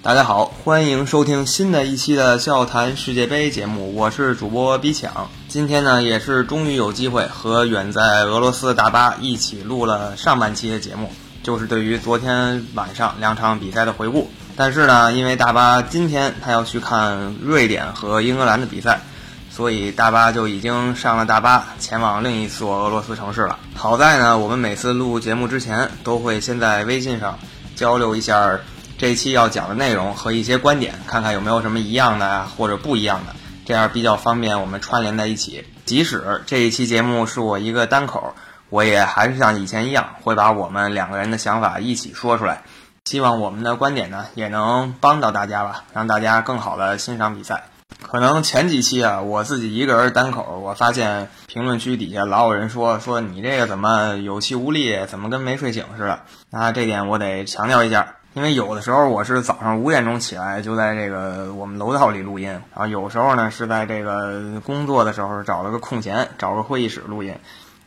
大家好，欢迎收听新的一期的笑谈世界杯节目，我是主播比抢。今天呢，也是终于有机会和远在俄罗斯的大巴一起录了上半期的节目，就是对于昨天晚上两场比赛的回顾。但是呢，因为大巴今天他要去看瑞典和英格兰的比赛，所以大巴就已经上了大巴，前往另一所俄罗斯城市了。好在呢，我们每次录节目之前都会先在微信上交流一下。这一期要讲的内容和一些观点，看看有没有什么一样的啊，或者不一样的，这样比较方便我们串联在一起。即使这一期节目是我一个单口，我也还是像以前一样，会把我们两个人的想法一起说出来。希望我们的观点呢，也能帮到大家吧，让大家更好的欣赏比赛。可能前几期啊，我自己一个人单口，我发现评论区底下老有人说说你这个怎么有气无力，怎么跟没睡醒似的。那这点我得强调一下。因为有的时候我是早上五点钟起来就在这个我们楼道里录音，然后有时候呢是在这个工作的时候找了个空闲找个会议室录音，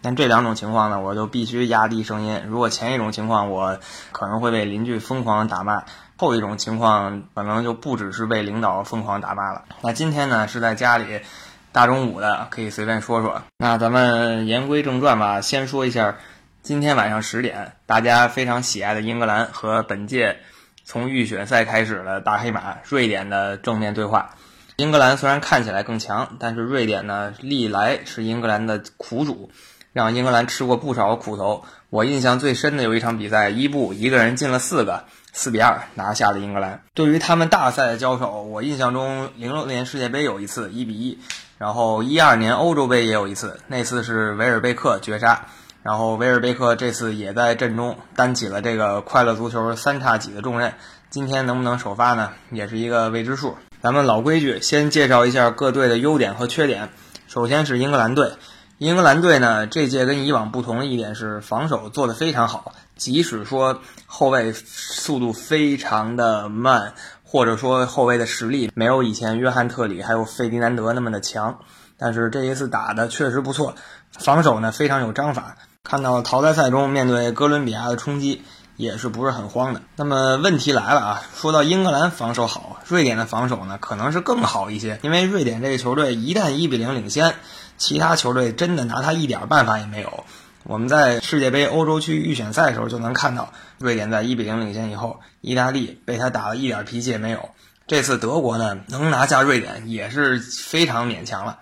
但这两种情况呢我就必须压低声音。如果前一种情况我可能会被邻居疯狂打骂，后一种情况可能就不只是被领导疯狂打骂了。那今天呢是在家里大中午的可以随便说说。那咱们言归正传吧，先说一下。今天晚上十点，大家非常喜爱的英格兰和本届从预选赛开始的大黑马瑞典的正面对话。英格兰虽然看起来更强，但是瑞典呢，历来是英格兰的苦主，让英格兰吃过不少苦头。我印象最深的有一场比赛，伊布一个人进了四个，四比二拿下了英格兰。对于他们大赛的交手，我印象中零六年世界杯有一次一比一，然后一二年欧洲杯也有一次，那次是维尔贝克绝杀。然后维尔贝克这次也在阵中担起了这个快乐足球三叉戟的重任，今天能不能首发呢，也是一个未知数。咱们老规矩，先介绍一下各队的优点和缺点。首先是英格兰队，英格兰队呢这届跟以往不同的一点是防守做得非常好，即使说后卫速度非常的慢，或者说后卫的实力没有以前约翰特里还有费迪南德那么的强，但是这一次打的确实不错，防守呢非常有章法。看到淘汰赛中面对哥伦比亚的冲击，也是不是很慌的。那么问题来了啊，说到英格兰防守好，瑞典的防守呢可能是更好一些。因为瑞典这个球队一旦一比零领先，其他球队真的拿他一点办法也没有。我们在世界杯欧洲区预选赛的时候就能看到，瑞典在一比零领先以后，意大利被他打了一点脾气也没有。这次德国呢能拿下瑞典也是非常勉强了。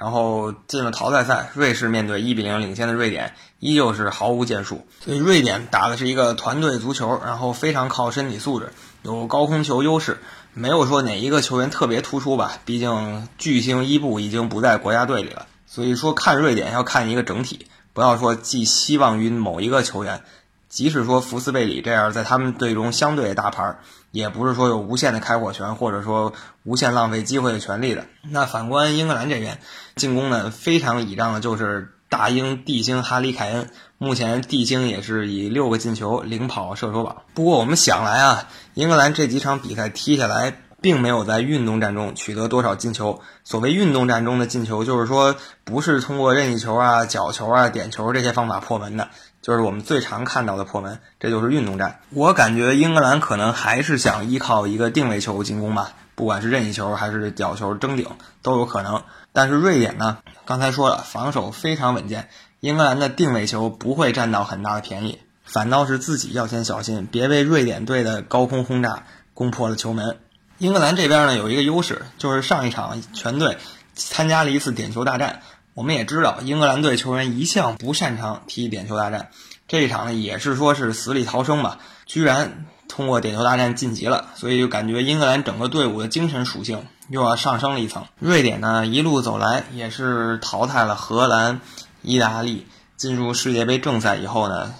然后进了淘汰赛，瑞士面对一比零领先的瑞典，依旧是毫无建树。所以瑞典打的是一个团队足球，然后非常靠身体素质，有高空球优势，没有说哪一个球员特别突出吧。毕竟巨星伊布已经不在国家队里了，所以说看瑞典要看一个整体，不要说寄希望于某一个球员。即使说福斯贝里这样在他们队中相对大牌，也不是说有无限的开火权，或者说无限浪费机会的权利的。那反观英格兰这边，进攻呢非常倚仗的就是大英帝星哈里凯恩，目前帝星也是以六个进球领跑射手榜。不过我们想来啊，英格兰这几场比赛踢下来，并没有在运动战中取得多少进球。所谓运动战中的进球，就是说不是通过任意球啊、角球啊、点球这些方法破门的。就是我们最常看到的破门，这就是运动战。我感觉英格兰可能还是想依靠一个定位球进攻吧，不管是任意球还是角球争顶都有可能。但是瑞典呢，刚才说了，防守非常稳健，英格兰的定位球不会占到很大的便宜，反倒是自己要先小心，别被瑞典队的高空轰炸攻破了球门。英格兰这边呢有一个优势，就是上一场全队参加了一次点球大战。我们也知道，英格兰队球员一向不擅长踢点球大战，这一场呢也是说是死里逃生吧，居然通过点球大战晋级了，所以就感觉英格兰整个队伍的精神属性又要上升了一层。瑞典呢一路走来也是淘汰了荷兰、意大利，进入世界杯正赛以后呢，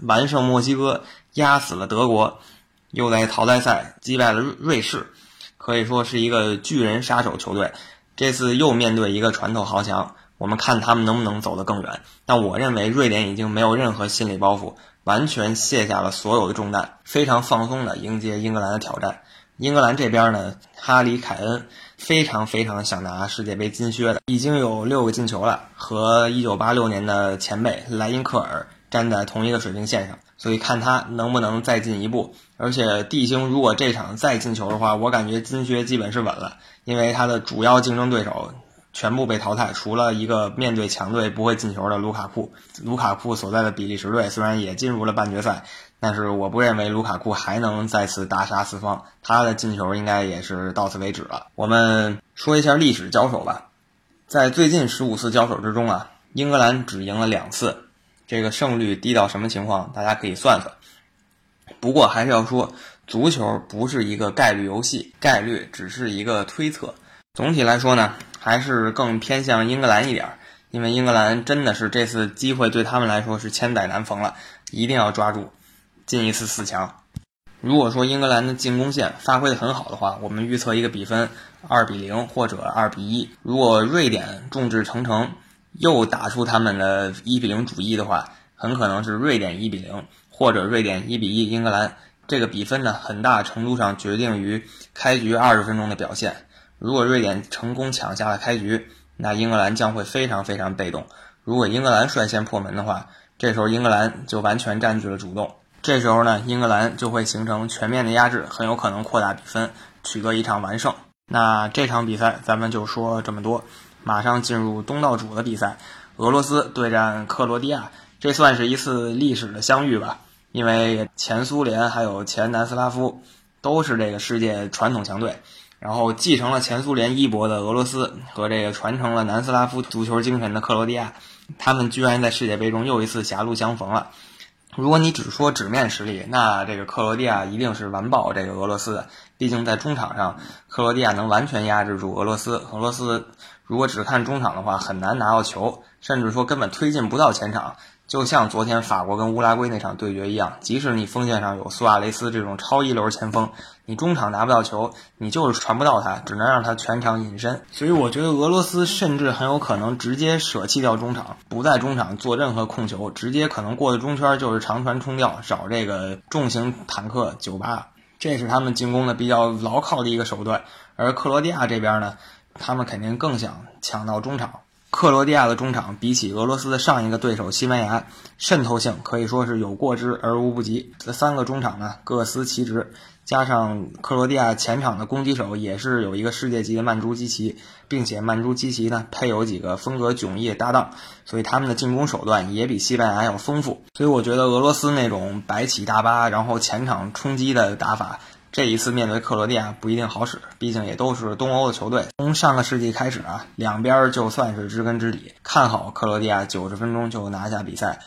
完胜墨西哥，压死了德国，又在淘汰赛击败了瑞士，可以说是一个巨人杀手球队。这次又面对一个传统豪强。我们看他们能不能走得更远。但我认为瑞典已经没有任何心理包袱，完全卸下了所有的重担，非常放松地迎接英格兰的挑战。英格兰这边呢，哈里凯恩非常非常想拿世界杯金靴的，已经有六个进球了，和1986年的前辈莱因克尔站在同一个水平线上。所以看他能不能再进一步。而且地星如果这场再进球的话，我感觉金靴基本是稳了，因为他的主要竞争对手全部被淘汰，除了一个面对强队不会进球的卢卡库。卢卡库所在的比利时队虽然也进入了半决赛，但是我不认为卢卡库还能再次大杀四方，他的进球应该也是到此为止了。我们说一下历史交手吧，在最近十五次交手之中啊，英格兰只赢了两次，这个胜率低到什么情况？大家可以算算。不过还是要说，足球不是一个概率游戏，概率只是一个推测。总体来说呢，还是更偏向英格兰一点，因为英格兰真的是这次机会对他们来说是千载难逢了，一定要抓住，进一次四强。如果说英格兰的进攻线发挥的很好的话，我们预测一个比分二比零或者二比一。如果瑞典众志成城，又打出他们的一比零主意的话，很可能是瑞典一比零。或者瑞典一比一英格兰，这个比分呢，很大程度上决定于开局二十分钟的表现。如果瑞典成功抢下了开局，那英格兰将会非常非常被动。如果英格兰率先破门的话，这时候英格兰就完全占据了主动。这时候呢，英格兰就会形成全面的压制，很有可能扩大比分，取得一场完胜。那这场比赛咱们就说这么多，马上进入东道主的比赛，俄罗斯对战克罗地亚，这算是一次历史的相遇吧。因为前苏联还有前南斯拉夫都是这个世界传统强队，然后继承了前苏联衣钵的俄罗斯和这个传承了南斯拉夫足球精神的克罗地亚，他们居然在世界杯中又一次狭路相逢了。如果你只说纸面实力，那这个克罗地亚一定是完爆这个俄罗斯的。毕竟在中场上，克罗地亚能完全压制住俄罗斯。俄罗斯如果只看中场的话，很难拿到球，甚至说根本推进不到前场。就像昨天法国跟乌拉圭那场对决一样，即使你锋线上有苏亚雷斯这种超一流前锋，你中场拿不到球，你就是传不到他，只能让他全场隐身。所以我觉得俄罗斯甚至很有可能直接舍弃掉中场，不在中场做任何控球，直接可能过的中圈就是长传冲吊，找这个重型坦克九八，这是他们进攻的比较牢靠的一个手段。而克罗地亚这边呢，他们肯定更想抢到中场。克罗地亚的中场比起俄罗斯的上一个对手西班牙，渗透性可以说是有过之而无不及。这三个中场呢各司其职，加上克罗地亚前场的攻击手也是有一个世界级的曼朱基奇，并且曼朱基奇呢配有几个风格迥异的搭档，所以他们的进攻手段也比西班牙要丰富。所以我觉得俄罗斯那种白起大巴然后前场冲击的打法。这一次面对克罗地亚不一定好使，毕竟也都是东欧的球队。从上个世纪开始啊，两边就算是知根知底，看好克罗地亚九十分钟就拿下比赛。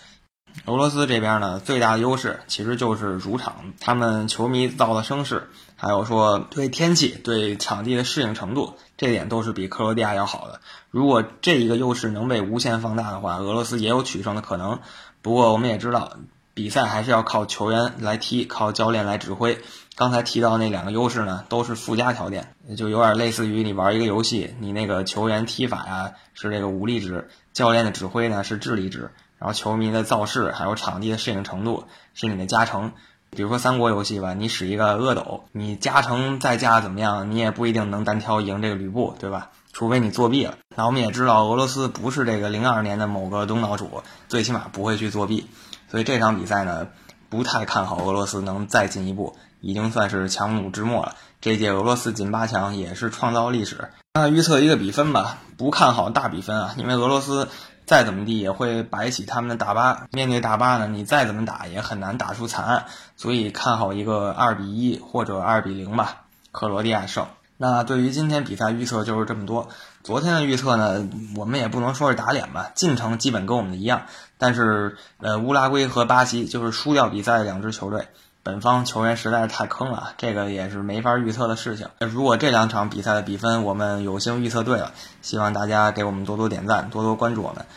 俄罗斯这边呢，最大的优势其实就是主场，他们球迷造的声势，还有说对天气、对场地的适应程度，这点都是比克罗地亚要好的。如果这一个优势能被无限放大的话，俄罗斯也有取胜的可能。不过我们也知道。比赛还是要靠球员来踢，靠教练来指挥。刚才提到那两个优势呢，都是附加条件，就有点类似于你玩一个游戏，你那个球员踢法呀是这个武力值，教练的指挥呢是智力值，然后球迷的造势还有场地的适应程度是你的加成。比如说三国游戏吧，你使一个阿斗，你加成再加怎么样，你也不一定能单挑赢这个吕布，对吧？除非你作弊了。那我们也知道，俄罗斯不是这个零二年的某个东道主，最起码不会去作弊。所以这场比赛呢，不太看好俄罗斯能再进一步，已经算是强弩之末了。这届俄罗斯进八强也是创造历史。那预测一个比分吧，不看好大比分啊，因为俄罗斯再怎么地也会摆起他们的大巴。面对大巴呢，你再怎么打也很难打出惨案，所以看好一个二比一或者二比零吧，克罗地亚胜。那对于今天比赛预测就是这么多。昨天的预测呢，我们也不能说是打脸吧，进程基本跟我们一样。但是，呃，乌拉圭和巴西就是输掉比赛的两支球队，本方球员实在是太坑了，这个也是没法预测的事情。如果这两场比赛的比分我们有幸预测对了，希望大家给我们多多点赞，多多关注我们。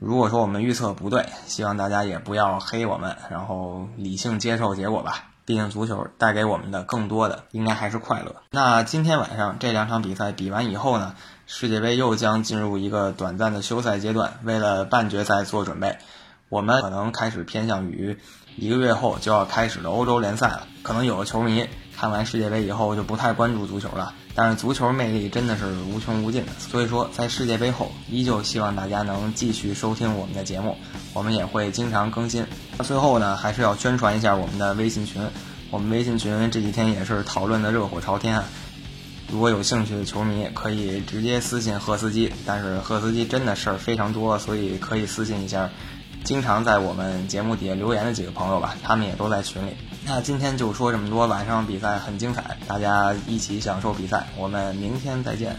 如果说我们预测不对，希望大家也不要黑我们，然后理性接受结果吧。毕竟足球带给我们的更多的应该还是快乐。那今天晚上这两场比赛比完以后呢，世界杯又将进入一个短暂的休赛阶段，为了半决赛做准备，我们可能开始偏向于一个月后就要开始的欧洲联赛了。可能有的球迷看完世界杯以后就不太关注足球了，但是足球魅力真的是无穷无尽的。所以说，在世界杯后，依旧希望大家能继续收听我们的节目，我们也会经常更新。那最后呢，还是要宣传一下我们的微信群。我们微信群这几天也是讨论的热火朝天啊。如果有兴趣的球迷，可以直接私信赫斯基。但是赫斯基真的事儿非常多，所以可以私信一下。经常在我们节目底下留言的几个朋友吧，他们也都在群里。那今天就说这么多，晚上比赛很精彩，大家一起享受比赛。我们明天再见。